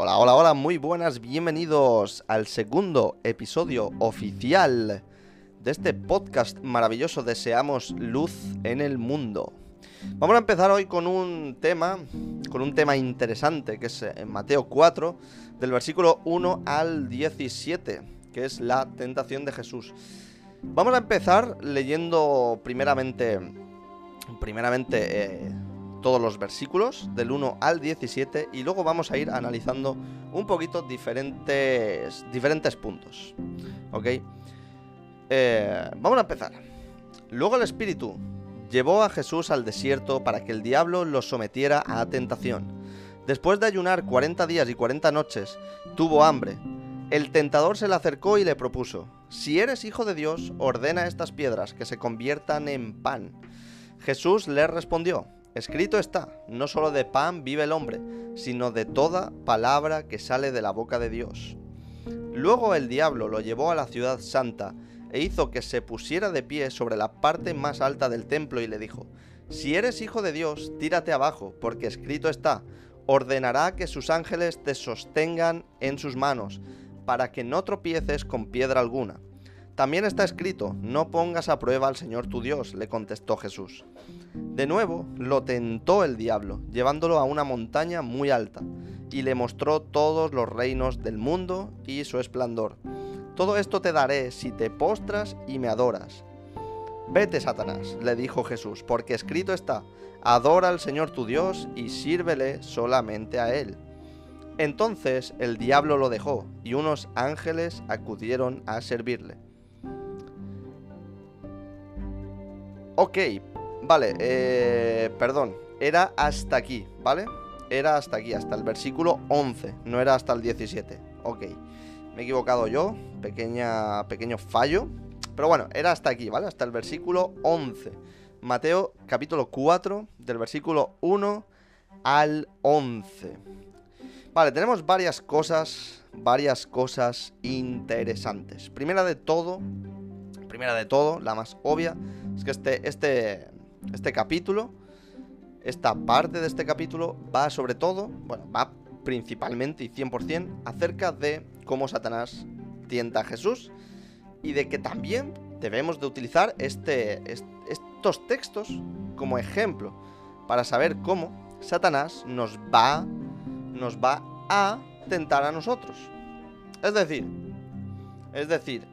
Hola, hola, hola, muy buenas, bienvenidos al segundo episodio oficial de este podcast maravilloso Deseamos Luz en el Mundo. Vamos a empezar hoy con un tema, con un tema interesante, que es en eh, Mateo 4, del versículo 1 al 17, que es la tentación de Jesús. Vamos a empezar leyendo primeramente, primeramente eh, todos los versículos, del 1 al 17, y luego vamos a ir analizando un poquito diferentes, diferentes puntos. ¿Ok? Eh, vamos a empezar. Luego el Espíritu llevó a Jesús al desierto para que el diablo lo sometiera a tentación. Después de ayunar 40 días y 40 noches, tuvo hambre. El tentador se le acercó y le propuso, si eres hijo de Dios, ordena estas piedras que se conviertan en pan. Jesús le respondió, escrito está, no solo de pan vive el hombre, sino de toda palabra que sale de la boca de Dios. Luego el diablo lo llevó a la ciudad santa, e hizo que se pusiera de pie sobre la parte más alta del templo y le dijo, Si eres hijo de Dios, tírate abajo, porque escrito está, ordenará que sus ángeles te sostengan en sus manos, para que no tropieces con piedra alguna. También está escrito, no pongas a prueba al Señor tu Dios, le contestó Jesús. De nuevo lo tentó el diablo, llevándolo a una montaña muy alta, y le mostró todos los reinos del mundo y su esplendor. Todo esto te daré si te postras y me adoras. Vete, Satanás, le dijo Jesús, porque escrito está, adora al Señor tu Dios y sírvele solamente a Él. Entonces el diablo lo dejó y unos ángeles acudieron a servirle. Ok, vale, eh, perdón, era hasta aquí, ¿vale? Era hasta aquí, hasta el versículo 11, no era hasta el 17. Ok. Me he equivocado yo, pequeña, pequeño fallo. Pero bueno, era hasta aquí, ¿vale? Hasta el versículo 11. Mateo capítulo 4, del versículo 1 al 11. Vale, tenemos varias cosas, varias cosas interesantes. Primera de todo, primera de todo, la más obvia, es que este, este, este capítulo, esta parte de este capítulo va sobre todo, bueno, va principalmente y 100% acerca de cómo Satanás tienta a Jesús y de que también debemos de utilizar este, estos textos como ejemplo para saber cómo Satanás nos va, nos va a tentar a nosotros. Es decir, es decir,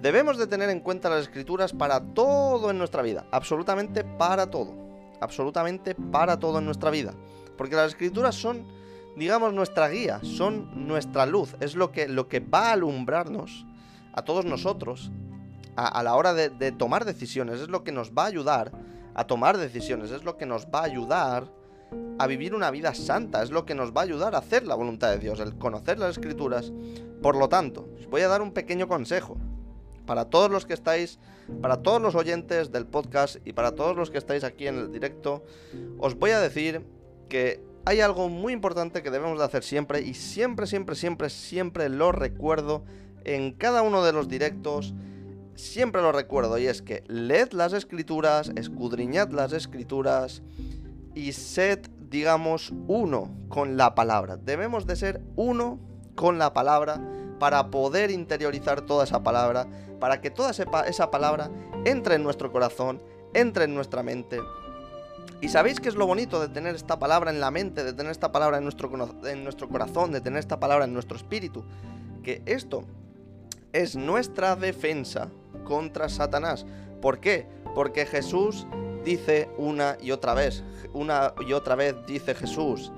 debemos de tener en cuenta las escrituras para todo en nuestra vida, absolutamente para todo, absolutamente para todo en nuestra vida, porque las escrituras son digamos, nuestra guía, son nuestra luz, es lo que, lo que va a alumbrarnos a todos nosotros a, la hora de, de, tomar decisiones, es lo que nos va a ayudar a tomar decisiones, es lo que nos va a ayudar a vivir una vida santa, es lo que nos va a ayudar a hacer la voluntad de Dios, el conocer las escrituras. Por lo tanto, os voy a dar un pequeño consejo para todos los que estáis, para todos los oyentes del podcast y para todos los que estáis aquí en el directo, os voy a decir que hay algo muy importante que debemos de hacer siempre y siempre, siempre, siempre, siempre lo recuerdo en cada uno de los directos. Siempre lo recuerdo y es que leed las escrituras, escudriñad las escrituras y sed, digamos, uno con la palabra. Debemos de ser uno con la palabra para poder interiorizar toda esa palabra, para que toda esa palabra entre en nuestro corazón, entre en nuestra mente y sabéis qué es lo bonito de tener esta palabra en la mente, de tener esta palabra en nuestro, en nuestro corazón, de tener esta palabra en nuestro espíritu. Que esto es nuestra defensa contra Satanás. ¿Por qué? Porque Jesús dice una y otra vez, una y otra vez dice Jesús,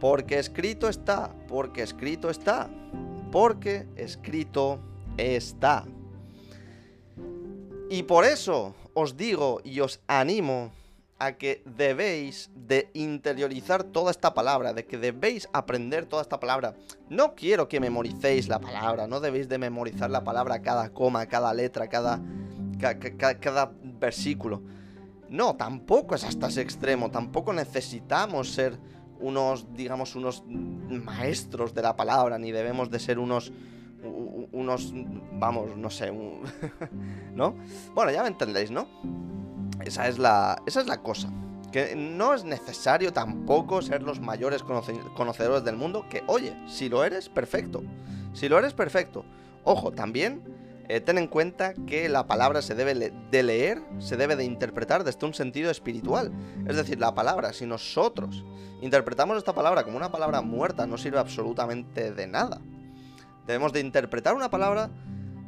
porque escrito está, porque escrito está, porque escrito está. Y por eso os digo y os animo a que debéis de interiorizar toda esta palabra, de que debéis aprender toda esta palabra. No quiero que memoricéis la palabra, no debéis de memorizar la palabra cada coma, cada letra, cada, cada, versículo. No, tampoco es hasta ese extremo, tampoco necesitamos ser unos, digamos, unos maestros de la palabra, ni debemos de ser unos, unos, vamos, no sé, ¿no? Bueno, ya me entendéis, ¿no? Esa es la, esa es la cosa. Que no es necesario tampoco ser los mayores conocedores del mundo, que oye, si lo eres, perfecto. Si lo eres, perfecto. Ojo, también eh, ten en cuenta que la palabra se debe de leer, se debe de interpretar desde un sentido espiritual. Es decir, la palabra, si nosotros interpretamos esta palabra como una palabra muerta, no sirve absolutamente de nada. Debemos de interpretar una palabra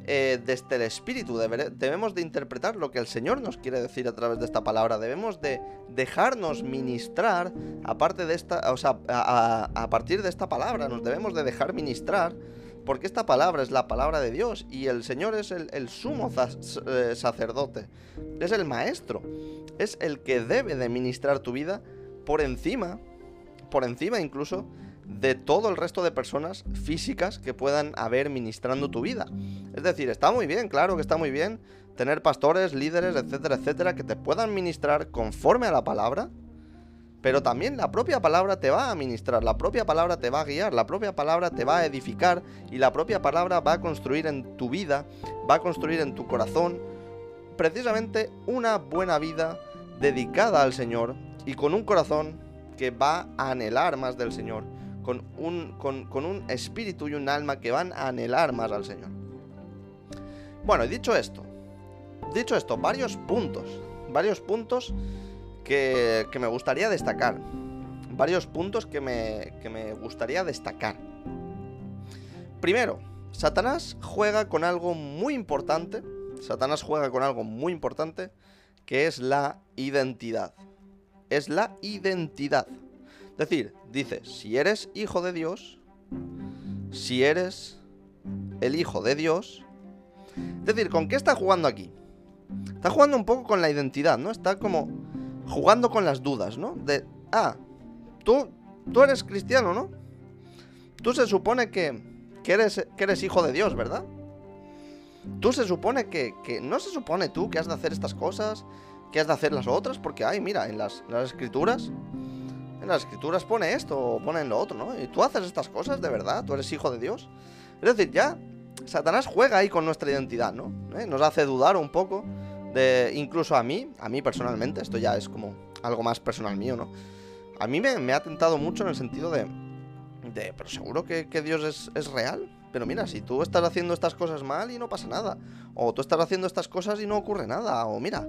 eh, desde el espíritu. debemos de interpretar lo que el Señor nos quiere decir a través de esta palabra. Debemos de dejarnos ministrar, sea, a, partir de esta palabra, nos debemos de dejar ministrar, porque esta palabra es la palabra de Dios y el Señor es el, sumo eh, sacerdote, es el maestro, es el que debe de ministrar tu vida por encima, por encima incluso de todo el resto de personas físicas que puedan haber ministrando tu vida. Es decir, está muy bien, claro que está muy bien tener pastores, líderes, etcétera, etcétera, que te puedan ministrar conforme a la palabra, pero también la propia palabra te va a ministrar, la propia palabra te va a guiar, la propia palabra te va a edificar y la propia palabra va a construir en tu vida, va a construir en tu corazón precisamente una buena vida dedicada al Señor y con un corazón que va a anhelar más del Señor con un, con, un espíritu y un alma que van a anhelar más al Señor. Bueno, dicho esto, dicho esto, varios puntos, varios puntos que, me gustaría destacar. Varios puntos que me, que me gustaría destacar. Primero, Satanás juega con algo muy importante. Satanás juega con algo muy importante que es la identidad. Es la identidad. Es decir, dice, si eres hijo de Dios, si eres el hijo de Dios, es decir, ¿con qué está jugando aquí? Está jugando un poco con la identidad, ¿no? Está como jugando con las dudas, ¿no? De, ah, tú, tú eres cristiano, ¿no? Tú se supone que, que, eres, que eres hijo de Dios, ¿verdad? Tú se supone que, que, no se supone tú que has de hacer estas cosas, que has de hacer las otras, porque, ay, mira, en las, las escrituras en las escrituras pone esto o pone lo otro, ¿no? Y tú haces estas cosas de verdad, tú eres hijo de Dios. Es decir, ya Satanás juega ahí con nuestra identidad, ¿no? ¿Eh? Nos hace dudar un poco de, incluso a mí, a mí personalmente, esto ya es como algo más personal mío, ¿no? A mí me, ha tentado mucho en el sentido de, de pero seguro que, Dios es, es real. Pero mira, si tú estás haciendo estas cosas mal y no pasa nada. O tú estás haciendo estas cosas y no ocurre nada. O mira,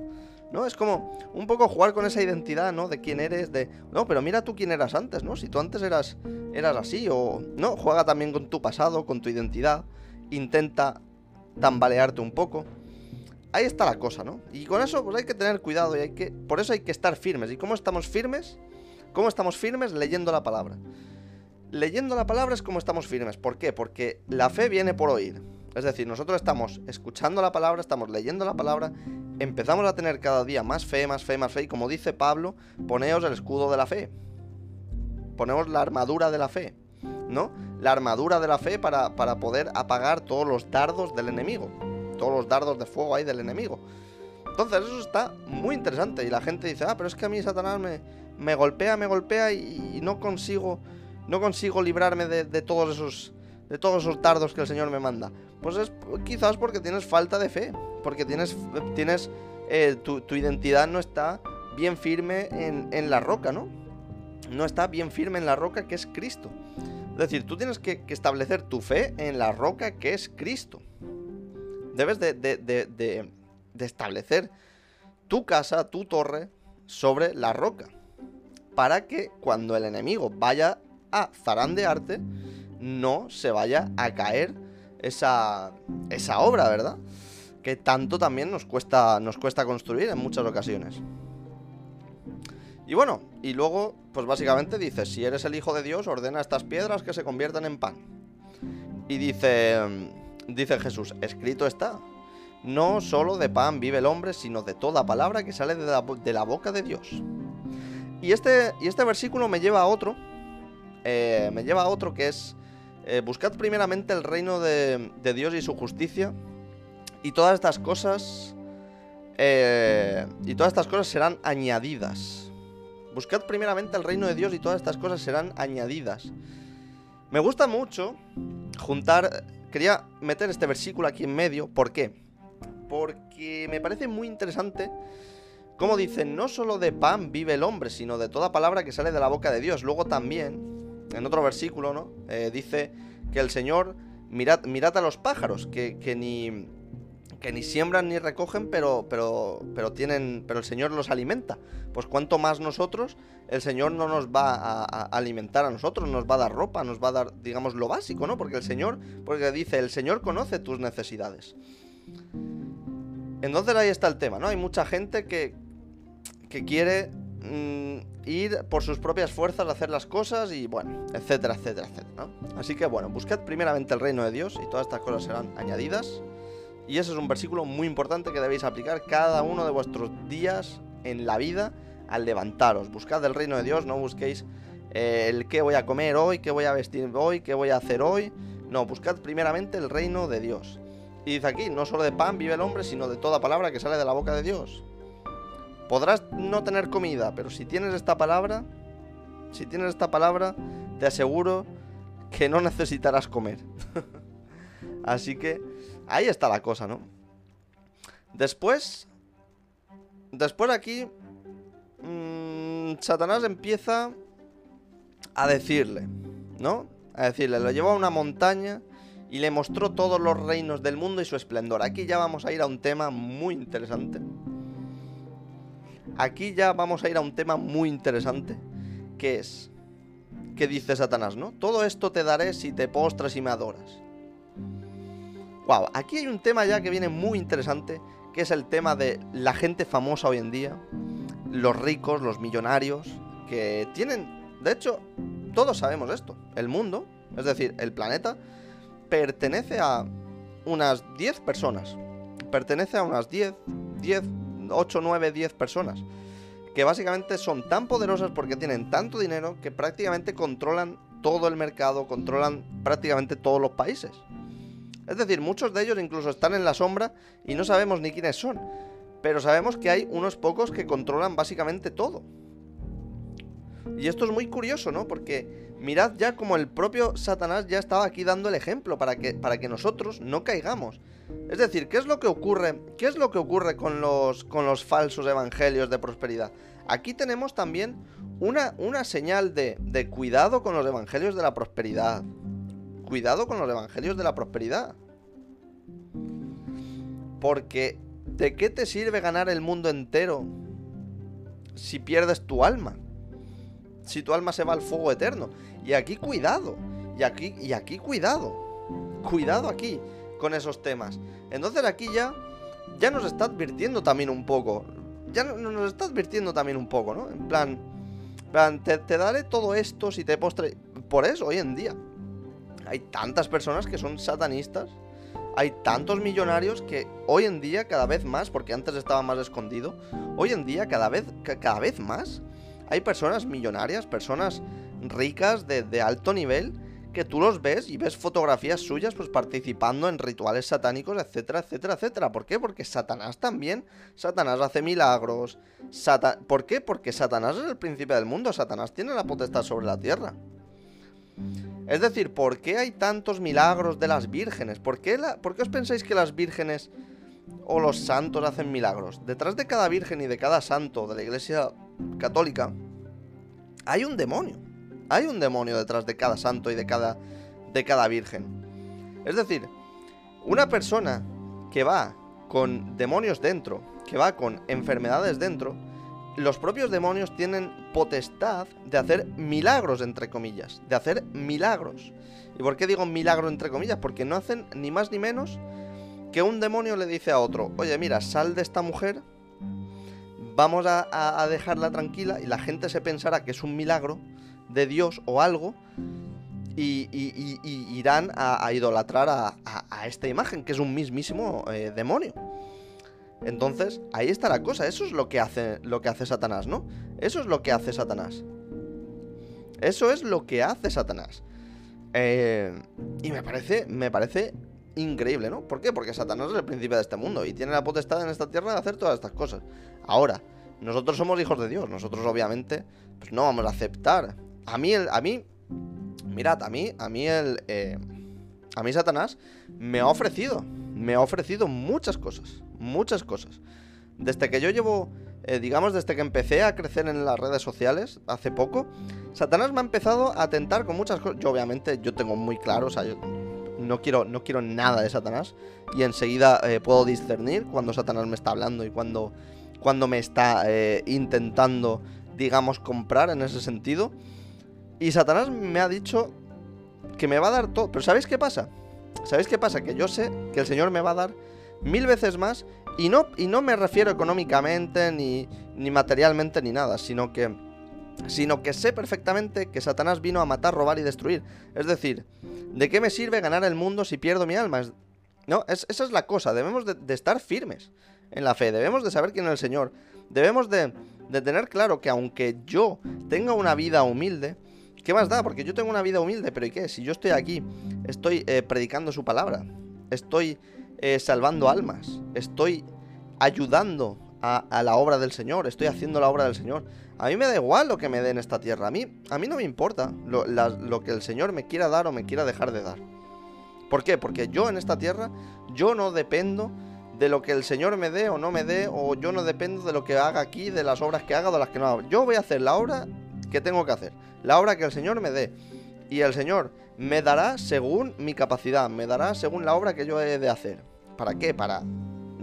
¿no? Es como un poco jugar con esa identidad, ¿no? De quién eres, de... No, pero mira tú quién eras antes, ¿no? Si tú antes eras, eras así o... No, juega también con tu pasado, con tu identidad, intenta tambalearte un poco. Ahí está la cosa, ¿no? Y con eso pues hay que tener cuidado y hay que... Por eso hay que estar firmes. ¿Y cómo estamos firmes? ¿Cómo estamos firmes? Leyendo la palabra. Leyendo la palabra es como estamos firmes. ¿Por qué? Porque la fe viene por oír. Es decir, nosotros estamos escuchando la palabra, estamos leyendo la palabra, empezamos a tener cada día más fe, más fe, más fe, y como dice Pablo, poneos el escudo de la fe. Ponemos la armadura de la fe, ¿no? La armadura de la fe para, para poder apagar todos los dardos del enemigo, todos los dardos de fuego ahí del enemigo. Entonces eso está muy interesante y la gente dice, ah, pero es que a mí Satanás me, me golpea, me golpea y, no consigo, no consigo librarme de, de todos esos de todos esos dardos que el Señor me manda? Pues es quizás porque tienes falta de fe, porque tienes, tienes eh, tu, identidad no está bien firme en, la roca, ¿no? No está bien firme en la roca que es Cristo. Es decir, tú tienes que, establecer tu fe en la roca que es Cristo. Debes de, establecer tu casa, tu torre, sobre la roca. Para que cuando el enemigo vaya a zarandearte, no se vaya a caer esa, esa obra, ¿verdad? Que tanto también nos cuesta, nos cuesta construir en muchas ocasiones. Y bueno, y luego, pues básicamente dice, si eres el Hijo de Dios, ordena estas piedras que se conviertan en pan. Y dice, dice Jesús, escrito está, no solo de pan vive el hombre, sino de toda palabra que sale de la, boca de Dios. Y este, y este versículo me lleva a otro, eh, me lleva a otro que es eh, buscad primeramente el reino de, Dios y su justicia, y todas estas cosas. Eh, y todas estas cosas serán añadidas. Buscad primeramente el reino de Dios y todas estas cosas serán añadidas. Me gusta mucho juntar. Quería meter este versículo aquí en medio. ¿Por qué? Porque me parece muy interesante Como dice, no solo de pan vive el hombre, sino de toda palabra que sale de la boca de Dios. Luego también, en otro versículo, ¿no? Eh, dice que el Señor, mirad, a los pájaros, que, que ni que ni siembran ni recogen, pero, pero, pero tienen, pero el Señor los alimenta. Pues cuanto más nosotros, el Señor no nos va a, alimentar a nosotros, nos va a dar ropa, nos va a dar, digamos, lo básico, ¿no? Porque el Señor, porque dice, el Señor conoce tus necesidades. Entonces ahí está el tema, ¿no? Hay mucha gente que, que quiere mmm, ir por sus propias fuerzas a hacer las cosas y bueno, etcétera, etcétera, etcétera, ¿no? Así que bueno, buscad primeramente el reino de Dios y todas estas cosas serán añadidas. Y ese es un versículo muy importante que debéis aplicar cada uno de vuestros días en la vida al levantaros. Buscad el reino de Dios, no busquéis eh, el qué voy a comer hoy, qué voy a vestir hoy, qué voy a hacer hoy. No, buscad primeramente el reino de Dios. Y dice aquí, no solo de pan vive el hombre, sino de toda palabra que sale de la boca de Dios. Podrás no tener comida, pero si tienes esta palabra, si tienes esta palabra, te aseguro que no necesitarás comer. Así que Ahí está la cosa, ¿no? Después... Después aquí... Mmm, Satanás empieza a decirle, ¿no? A decirle, lo llevó a una montaña y le mostró todos los reinos del mundo y su esplendor. Aquí ya vamos a ir a un tema muy interesante. Aquí ya vamos a ir a un tema muy interesante, que es, que dice Satanás, ¿no? Todo esto te daré si te postras y me adoras. Wow, aquí hay un tema ya que viene muy interesante, que es el tema de la gente famosa hoy en día, los ricos, los millonarios, que tienen, de hecho, todos sabemos esto, el mundo, es decir, el planeta, pertenece a unas 10 personas, pertenece a unas 10, 10, 8, 9, 10 personas, que básicamente son tan poderosas porque tienen tanto dinero que prácticamente controlan todo el mercado, controlan prácticamente todos los países. Es decir, muchos de ellos incluso están en la sombra y no sabemos ni quiénes son. Pero sabemos que hay unos pocos que controlan básicamente todo. Y esto es muy curioso, ¿no? Porque mirad ya como el propio Satanás ya estaba aquí dando el ejemplo para que, para que nosotros no caigamos. Es decir, ¿qué es lo que ocurre? ¿Qué es lo que ocurre con los, con los falsos evangelios de prosperidad? Aquí tenemos también una, una señal de, de cuidado con los evangelios de la prosperidad cuidado con los evangelios de la prosperidad. Porque, ¿de qué te sirve ganar el mundo entero si pierdes tu alma? Si tu alma se va al fuego eterno. Y aquí cuidado. Y aquí, y aquí cuidado. Cuidado aquí con esos temas. Entonces aquí ya, ya nos está advirtiendo también un poco. Ya nos está advirtiendo también un poco, ¿no? En plan, plan te, te daré todo esto si te postre... Por eso, hoy en día, hay tantas personas que son satanistas. Hay tantos millonarios que hoy en día cada vez más, porque antes estaba más escondido, hoy en día cada vez, cada vez más hay personas millonarias, personas ricas de, alto nivel, que tú los ves y ves fotografías suyas pues participando en rituales satánicos, etcétera, etcétera, etcétera. ¿Por qué? Porque Satanás también, Satanás hace milagros. ¿Por qué? Porque Satanás es el príncipe del mundo, Satanás tiene la potestad sobre la tierra. Es decir, ¿por qué hay tantos milagros de las vírgenes? ¿Por qué, os pensáis que las vírgenes o los santos hacen milagros? Detrás de cada virgen y de cada santo de la iglesia católica hay un demonio. Hay un demonio detrás de cada santo y de cada, de cada virgen. Es decir, una persona que va con demonios dentro, que va con enfermedades dentro, los propios demonios tienen potestad de hacer milagros, entre comillas. De hacer milagros. ¿Y por qué digo milagro, entre comillas? Porque no hacen ni más ni menos que un demonio le dice a otro, oye, mira, sal de esta mujer, vamos a, dejarla tranquila y la gente se pensará que es un milagro de Dios o algo y, irán a, idolatrar a, esta imagen, que es un mismísimo eh, demonio. Entonces, ahí está la cosa. Eso es lo que hace, lo que hace Satanás, ¿no? Eso es lo que hace Satanás. Eso es lo que hace Satanás. Eh, y me parece, me parece increíble, ¿no? ¿Por qué? Porque Satanás es el príncipe de este mundo y tiene la potestad en esta tierra de hacer todas estas cosas. Ahora, nosotros somos hijos de Dios. Nosotros, obviamente, pues no vamos a aceptar. A mí, el, a mí, mirad, a mí, a mí el, eh, a mí Satanás me ha ofrecido, me ha ofrecido muchas cosas muchas cosas. Desde que yo llevo eh, digamos desde que empecé a crecer en las redes sociales hace poco, Satanás me ha empezado a tentar con muchas cosas. Yo obviamente yo tengo muy claro, o sea, yo no quiero, no quiero nada de Satanás y enseguida eh, puedo discernir cuando Satanás me está hablando y cuando, cuando me está eh, intentando, digamos, comprar en ese sentido. Y Satanás me ha dicho que me va a dar todo. Pero ¿sabéis qué pasa? ¿Sabéis qué pasa? Que yo sé que el Señor me va a dar mil veces más y no, y no me refiero económicamente ni, ni materialmente ni nada, sino que, sino que sé perfectamente que Satanás vino a matar, robar y destruir. Es decir, ¿de qué me sirve ganar el mundo si pierdo mi alma? no, esa es la cosa, debemos de, estar firmes en la fe, debemos de saber quién es el Señor, debemos de, de tener claro que aunque yo tenga una vida humilde, ¿Qué más da? Porque yo tengo una vida humilde, pero ¿y qué? Si yo estoy aquí, estoy eh, predicando su palabra, estoy eh, salvando almas, estoy ayudando a, la obra del Señor, estoy haciendo la obra del Señor. A mí me da igual lo que me dé en esta tierra, a mí, a mí no me importa lo, lo que el Señor me quiera dar o me quiera dejar de dar. ¿Por qué? Porque yo en esta tierra, yo no dependo de lo que el Señor me dé o no me dé, o yo no dependo de lo que haga aquí, de las obras que haga o de las que no haga. Yo voy a hacer la obra que tengo que hacer la obra que el Señor me dé. Y el Señor me dará según mi capacidad, me dará según la obra que yo he de hacer. ¿Para qué? Para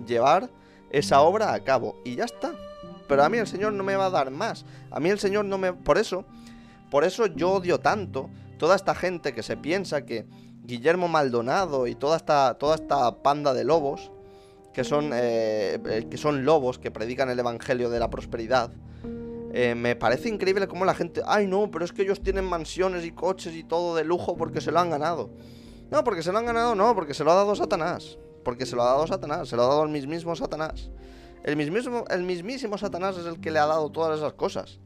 llevar esa obra a cabo. Y ya está. Pero a mí el Señor no me va a dar más. A mí el Señor no me... Por eso, por eso yo odio tanto toda esta gente que se piensa que Guillermo Maldonado y toda esta, toda esta panda de lobos, que son, eh, eh, que son lobos que predican el Evangelio de la prosperidad, eh, me parece increíble cómo la gente, ay no, pero es que ellos tienen mansiones y coches y todo de lujo porque se lo han ganado. No, porque se lo han ganado, no, porque se lo ha dado Satanás. Porque se lo ha dado Satanás, se lo ha dado el mismísimo Satanás. El mismísimo, el mismísimo Satanás es el que le ha dado todas esas cosas.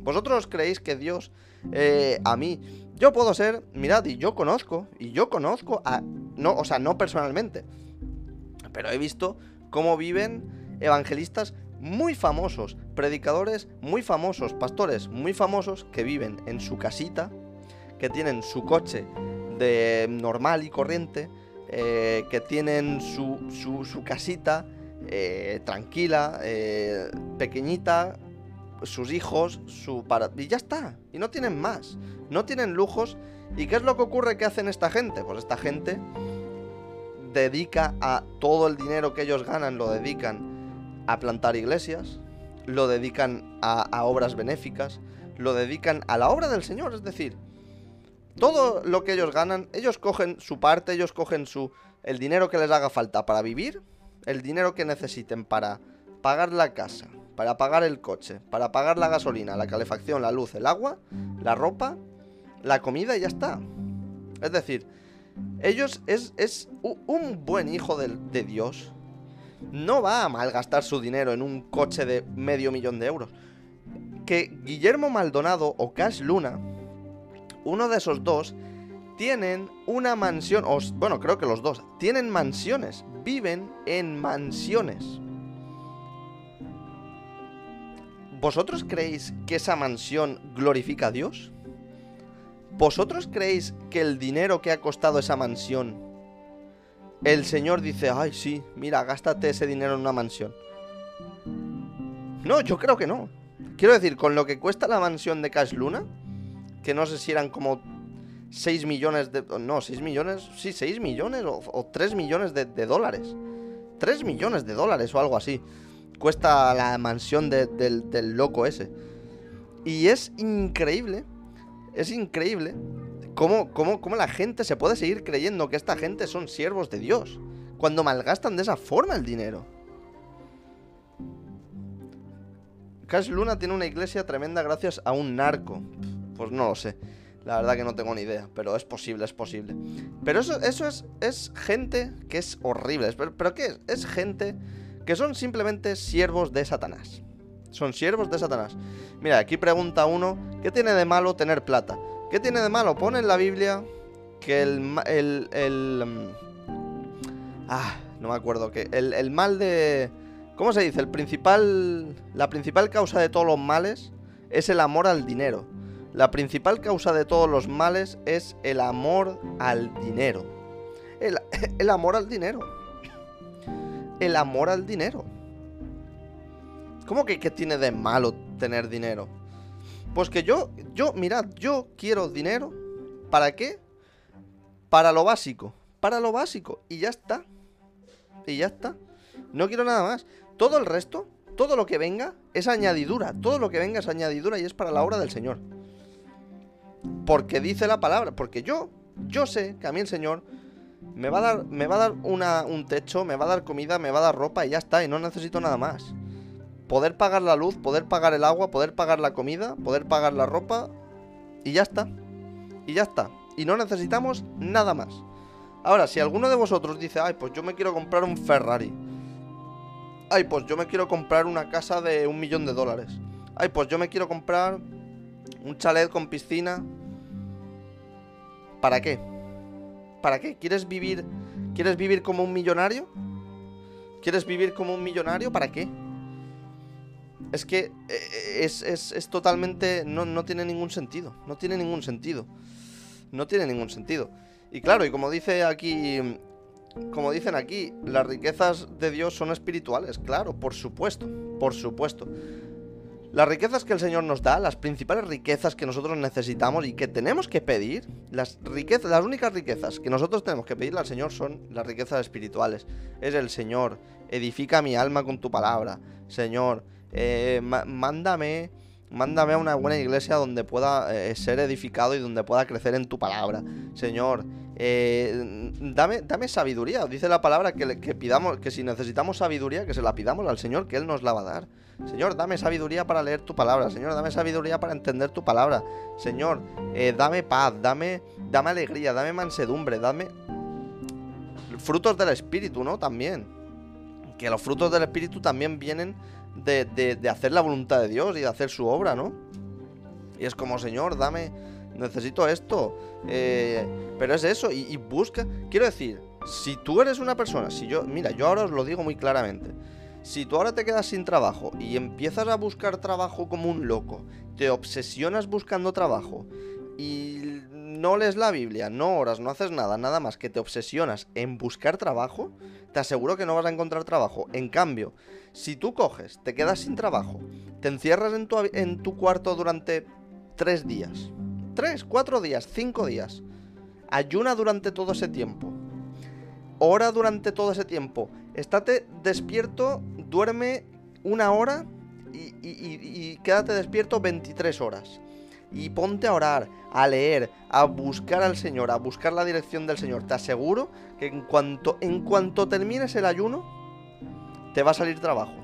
¿Vosotros creéis que Dios eh, a mí, yo puedo ser, mirad, y yo conozco, y yo conozco no, o sea, no personalmente, pero he visto cómo viven evangelistas muy famosos, predicadores muy famosos, pastores muy famosos que viven en su casita, que tienen su coche de normal y corriente, eh, que tienen su, su, casita eh, tranquila, eh, pequeñita, sus hijos, su. Y ya está. Y no tienen más. No tienen lujos. ¿Y qué es lo que ocurre que hacen esta gente? Pues esta gente dedica a todo el dinero que ellos ganan, lo dedican a plantar iglesias, lo dedican a, obras benéficas, lo dedican a la obra del Señor, es decir, todo lo que ellos ganan, ellos cogen su parte, ellos cogen su el dinero que les haga falta para vivir, el dinero que necesiten para pagar la casa, para pagar el coche, para pagar la gasolina, la calefacción, la luz, el agua, la ropa, la comida y ya está. Es decir, ellos es, es un buen hijo de, de Dios, no va a malgastar su dinero en un coche de medio millón de euros. Que Guillermo Maldonado o Cash Luna, uno de esos dos, tienen una mansión, o, bueno, creo que los dos, tienen mansiones, viven en mansiones. ¿Vosotros creéis que esa mansión glorifica a Dios? ¿Vosotros creéis que el dinero que ha costado esa mansión el señor dice, ay, sí, mira, gástate ese dinero en una mansión. No, yo creo que no. Quiero decir, con lo que cuesta la mansión de Cash Luna, que no sé si eran como 6 millones de... No, 6 millones, sí, 6 millones o, 3 millones de, dólares. 3 millones de dólares o algo así. Cuesta la mansión del loco ese. Y es increíble, es increíble ¿Cómo, cómo, la gente se puede seguir creyendo que esta gente son siervos de Dios? Cuando malgastan de esa forma el dinero. Cash Luna tiene una iglesia tremenda gracias a un narco. Pues no lo sé. La verdad que no tengo ni idea. Pero es posible, es posible. Pero eso, eso es, es gente que es horrible. ¿Pero, pero qué es? Es gente que son simplemente siervos de Satanás. Son siervos de Satanás. Mira, aquí pregunta uno, ¿qué tiene de malo tener plata? ¿Qué tiene de malo? Pone en la Biblia que el... el, el mm, ah, no me acuerdo. Que el, el mal de... ¿Cómo se dice? El principal... La principal causa de todos los males es el amor al dinero. La principal causa de todos los males es el amor al dinero. El, el, amor al dinero. El amor al dinero. ¿Cómo que qué tiene de malo tener dinero? Pues que yo, yo, mirad, yo quiero dinero. ¿Para qué? Para lo básico. Para lo básico. Y ya está. Y ya está. No quiero nada más. Todo el resto, todo lo que venga, es añadidura. Todo lo que venga es añadidura y es para la obra del Señor. Porque dice la palabra. Porque yo, yo sé que a mí el Señor me va a dar, me va a dar una, un techo, me va a dar comida, me va a dar ropa y ya está. Y no necesito nada más. Poder pagar la luz, poder pagar el agua, poder pagar la comida, poder pagar la ropa. Y ya está. Y ya está. Y no necesitamos nada más. Ahora, si alguno de vosotros dice, ay, pues yo me quiero comprar un Ferrari. Ay, pues yo me quiero comprar una casa de un millón de dólares. Ay, pues yo me quiero comprar un chalet con piscina. ¿Para qué? ¿Para qué? ¿Quieres vivir, ¿Quieres vivir como un millonario? ¿Quieres vivir como un millonario? ¿Para qué? Es que eh, es, es, es totalmente... No, no tiene ningún sentido. No tiene ningún sentido. No tiene ningún sentido. Y claro, y como dice aquí como dicen aquí, las riquezas de Dios son espirituales, claro, por supuesto, por supuesto. Las riquezas que el Señor nos da, las principales riquezas que nosotros necesitamos y que tenemos que pedir, las riquezas, las únicas riquezas que nosotros tenemos que pedirle al Señor son las riquezas espirituales. Es el Señor, edifica mi alma con tu palabra. Señor, eh, mándame Mándame a una buena iglesia donde pueda eh, ser edificado y donde pueda crecer en tu palabra. Señor, eh, dame, dame sabiduría. Dice la palabra que, que pidamos, que si necesitamos sabiduría, que se la pidamos al Señor, que Él nos la va a dar. Señor, dame sabiduría para leer tu palabra. Señor, dame sabiduría para entender tu palabra. Señor, eh, dame paz, dame, dame alegría, dame mansedumbre, dame frutos del Espíritu, ¿no? También. Que los frutos del Espíritu también vienen de, hacer la voluntad de Dios y de hacer su obra, ¿no? Y es como, Señor, dame, necesito esto. Eh, pero es eso, y, busca. Quiero decir, si tú eres una persona, si yo, mira, yo ahora os lo digo muy claramente. Si tú ahora te quedas sin trabajo y empiezas a buscar trabajo como un loco, te obsesionas buscando trabajo y no lees la Biblia, no oras, no haces nada, nada más que te obsesionas en buscar trabajo, te aseguro que no vas a encontrar trabajo. En cambio, si tú coges, te quedas sin trabajo, te encierras en tu, en tu cuarto durante tres días, tres, cuatro días, cinco días, ayuna durante todo ese tiempo, ora durante todo ese tiempo, estate despierto, duerme una hora y, quédate despierto 23 horas y ponte a orar, a leer, a buscar al Señor, a buscar la dirección del Señor. Te aseguro que en cuanto, en cuanto termines el ayuno, te va a salir trabajo.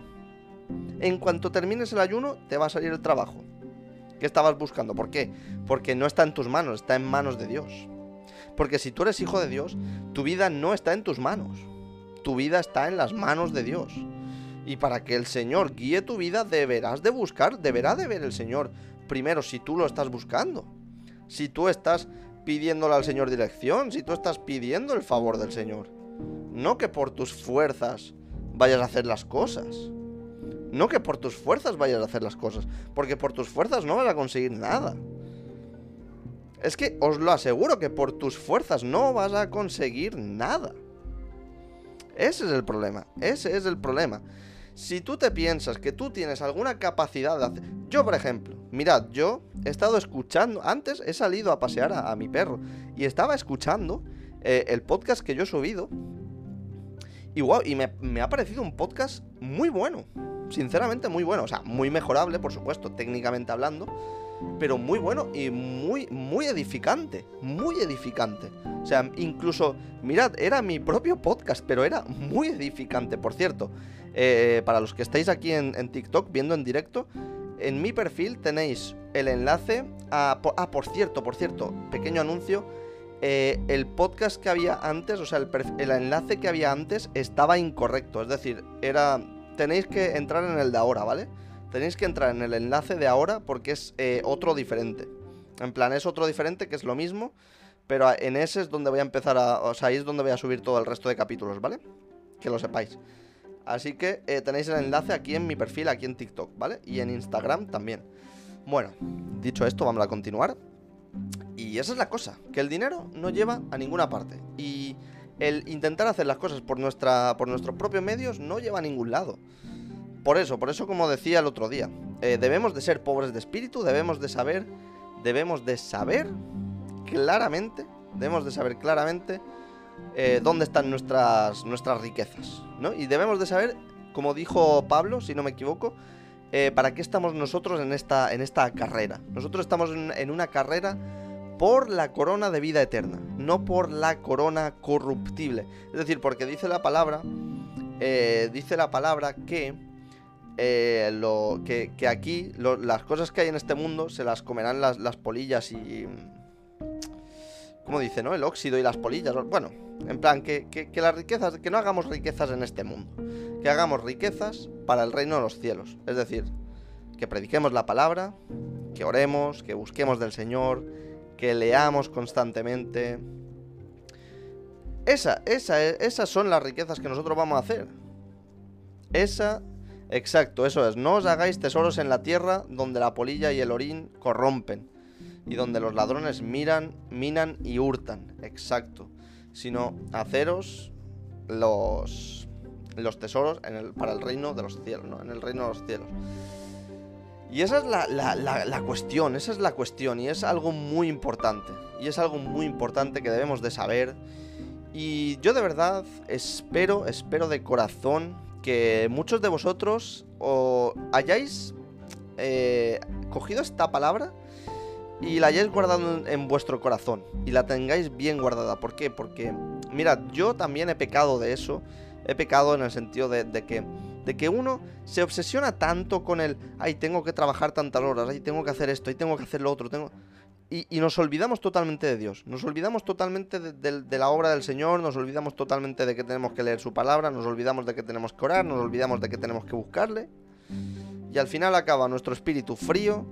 En cuanto termines el ayuno, te va a salir el trabajo. ¿Qué estabas buscando? ¿Por qué? Porque no está en tus manos, está en manos de Dios. Porque si tú eres hijo de Dios, tu vida no está en tus manos. Tu vida está en las manos de Dios. Y para que el Señor guíe tu vida, deberás de buscar, deberá de ver el Señor primero si tú lo estás buscando. Si tú estás pidiéndole al Señor dirección, si tú estás pidiendo el favor del Señor. No que por tus fuerzas vayas a hacer las cosas. No que por tus fuerzas vayas a hacer las cosas. Porque por tus fuerzas no vas a conseguir nada. Es que os lo aseguro que por tus fuerzas no vas a conseguir nada. Ese es el problema. Ese es el problema. Si tú te piensas que tú tienes alguna capacidad de hacer... Yo, por ejemplo, mirad, yo he estado escuchando... Antes he salido a pasear a, mi perro y estaba escuchando eh, el podcast que yo he subido. Y wow, y me, me ha parecido un podcast muy bueno. Sinceramente muy bueno. O sea, muy mejorable, por supuesto, técnicamente hablando pero muy bueno y muy, muy edificante, muy edificante. O sea, incluso, mirad, era mi propio podcast, pero era muy edificante, por cierto. Eh, para los que estáis aquí en, TikTok viendo en directo, en mi perfil tenéis el enlace a... ah, por cierto, por cierto, pequeño anuncio. Eh, el podcast que había antes, o sea, el, el enlace que había antes estaba incorrecto. Es decir, era... Tenéis que entrar en el de ahora, ¿vale? Tenéis que entrar en el enlace de ahora porque es eh, otro diferente. En plan, es otro diferente que es lo mismo, pero en ese es donde voy a empezar a... O sea, ahí es donde voy a subir todo el resto de capítulos, ¿vale? Que lo sepáis. Así que eh, tenéis el enlace aquí en mi perfil, aquí en TikTok, ¿vale? Y en Instagram también. Bueno, dicho esto, vamos a continuar. Y esa es la cosa, que el dinero no lleva a ninguna parte. Y el intentar hacer las cosas por, nuestra, por nuestros propios medios no lleva a ningún lado. Por eso, por eso como decía el otro día, eh, debemos de ser pobres de espíritu, debemos de saber, debemos de saber claramente, debemos de saber claramente eh, dónde están nuestras, nuestras riquezas, ¿no? Y debemos de saber, como dijo Pablo, si no me equivoco, eh, para qué estamos nosotros en esta, en esta carrera. Nosotros estamos en, una carrera por la corona de vida eterna, no por la corona corruptible. Es decir, porque dice la palabra, dice la palabra que, lo, que, aquí las cosas que hay en este mundo se las comerán las, las polillas y... ¿Cómo dice, no? El óxido y las polillas. Bueno, en plan, que, las riquezas, que no hagamos riquezas en este mundo, que hagamos riquezas para el reino de los cielos. Es decir, que prediquemos la palabra, que oremos, que busquemos del Señor, que leamos constantemente. Esa, esa, esas son las riquezas que nosotros vamos a hacer. Esa, exacto, eso es. No os hagáis tesoros en la tierra donde la polilla y el orín corrompen y donde los ladrones miran, minan y hurtan. Exacto sino haceros los, los tesoros para el reino de los cielos. En el reino de los cielos. Y esa es la, la, cuestión, esa es la cuestión, y es algo muy importante, y es algo muy importante que debemos de saber. Y yo de verdad espero, espero de corazón que muchos de vosotros o hayáis eh, cogido esta palabra y la hayáis guardado en, vuestro corazón y la tengáis bien guardada. ¿Por qué? Porque, mirad, yo también he pecado de eso. He pecado en el sentido de, que de que uno se obsesiona tanto con el, ay, tengo que trabajar tantas horas, ay, tengo que hacer esto, ay, tengo que hacer lo otro, tengo... Y, nos olvidamos totalmente de Dios, nos olvidamos totalmente de, la obra del Señor, nos olvidamos totalmente de que tenemos que leer su palabra, nos olvidamos de que tenemos que orar, nos olvidamos de que tenemos que buscarle. Y al final acaba nuestro espíritu frío,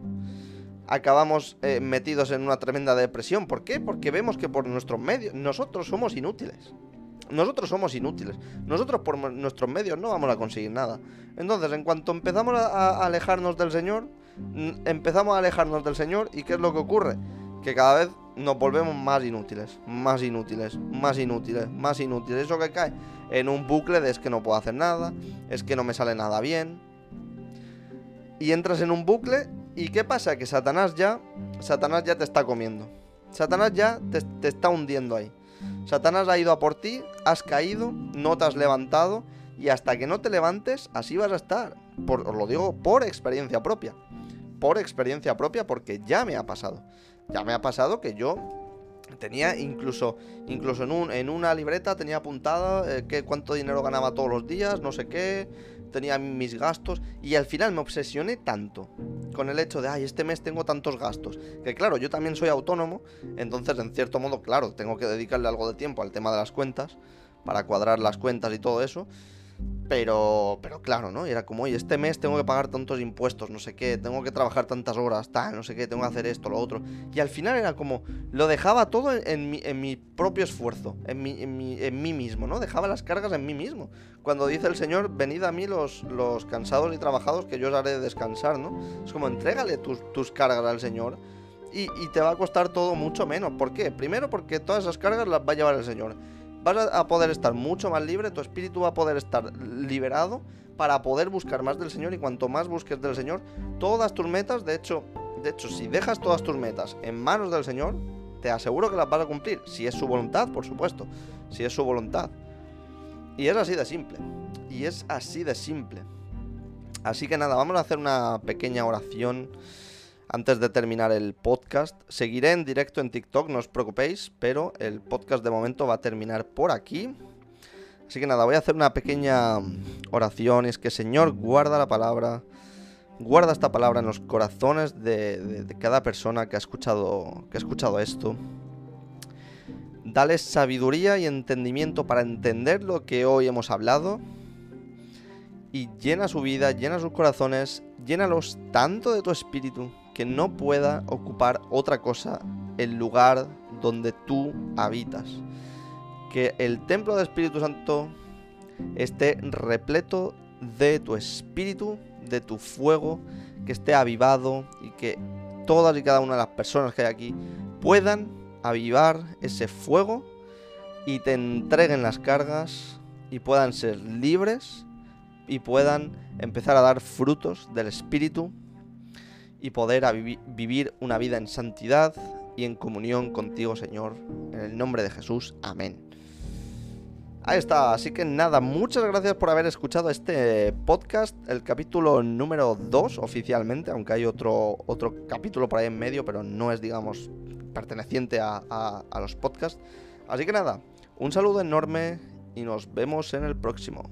acabamos eh, metidos en una tremenda depresión. ¿Por qué? Porque vemos que por nuestros medios nosotros somos inútiles. Nosotros somos inútiles. Nosotros por nuestros medios no vamos a conseguir nada. Entonces, en cuanto empezamos a, alejarnos del Señor, empezamos a alejarnos del Señor y ¿qué es lo que ocurre? Que cada vez nos volvemos más inútiles, más inútiles, más inútiles, más inútiles. Eso que cae en un bucle de es que no puedo hacer nada, es que no me sale nada bien. Y entras en un bucle ¿Y qué pasa? Que Satanás ya, Satanás ya te está comiendo. Satanás ya te, está hundiendo ahí. Satanás ha ido a por ti, has caído, no te has levantado y hasta que no te levantes, así vas a estar. Por, os lo digo por experiencia propia. Por experiencia propia porque ya me ha pasado. Ya me ha pasado que yo tenía incluso incluso en, un, en una libreta tenía apuntado eh, que cuánto dinero ganaba todos los días, no sé qué, tenía mis gastos y al final me obsesioné tanto con el hecho de, ay, este mes tengo tantos gastos, que claro, yo también soy autónomo, entonces en cierto modo, claro, tengo que dedicarle algo de tiempo al tema de las cuentas, para cuadrar las cuentas y todo eso, pero, pero claro, ¿no? Y era como, oye, este mes tengo que pagar tantos impuestos, no sé qué, tengo que trabajar tantas horas, tal, no sé qué, tengo que hacer esto, lo otro. Y al final era como, lo dejaba todo en, mi, propio esfuerzo, en mí, en, mí mismo, ¿no? Dejaba las cargas en mí mismo. Cuando dice el Señor, venid a mí los, los cansados y trabajados, que yo os haré descansar, ¿no? Es como, entrégale tus, tus cargas al Señor. Y, y te va a costar todo mucho menos. ¿Por qué? Primero porque todas esas cargas las va a llevar el Señor vas a poder estar mucho más libre, tu espíritu va a poder estar liberado para poder buscar más del Señor y cuanto más busques del Señor, todas tus metas, de hecho, de hecho, si dejas todas tus metas en manos del Señor, te aseguro que las vas a cumplir, si es su voluntad, por supuesto, si es su voluntad. Y es así de simple. Y es así de simple. Así que nada, vamos a hacer una pequeña oración antes de terminar el podcast. Seguiré en directo en TikTok, no os preocupéis, pero el podcast de momento va a terminar por aquí. Así que nada, voy a hacer una pequeña oración. Y es que Señor, guarda la palabra. Guarda esta palabra en los corazones de, cada persona que ha, escuchado, que ha escuchado esto. Dale sabiduría y entendimiento para entender lo que hoy hemos hablado. Y llena su vida, llena sus corazones, llénalos tanto de tu espíritu que no pueda ocupar otra cosa el lugar donde tú habitas. Que el templo del Espíritu Santo esté repleto de tu espíritu, de tu fuego, que esté avivado y que todas y cada una de las personas que hay aquí puedan avivar ese fuego y te entreguen las cargas y puedan ser libres y puedan empezar a dar frutos del Espíritu y poder vivir una vida en santidad y en comunión contigo, Señor. En el nombre de Jesús. Amén. Ahí está, así que nada, muchas gracias por haber escuchado este podcast, el capítulo número 2 oficialmente, aunque hay otro, otro capítulo por ahí en medio, pero no es, digamos, perteneciente a, a los podcasts. Así que nada, un saludo enorme y nos vemos en el próximo.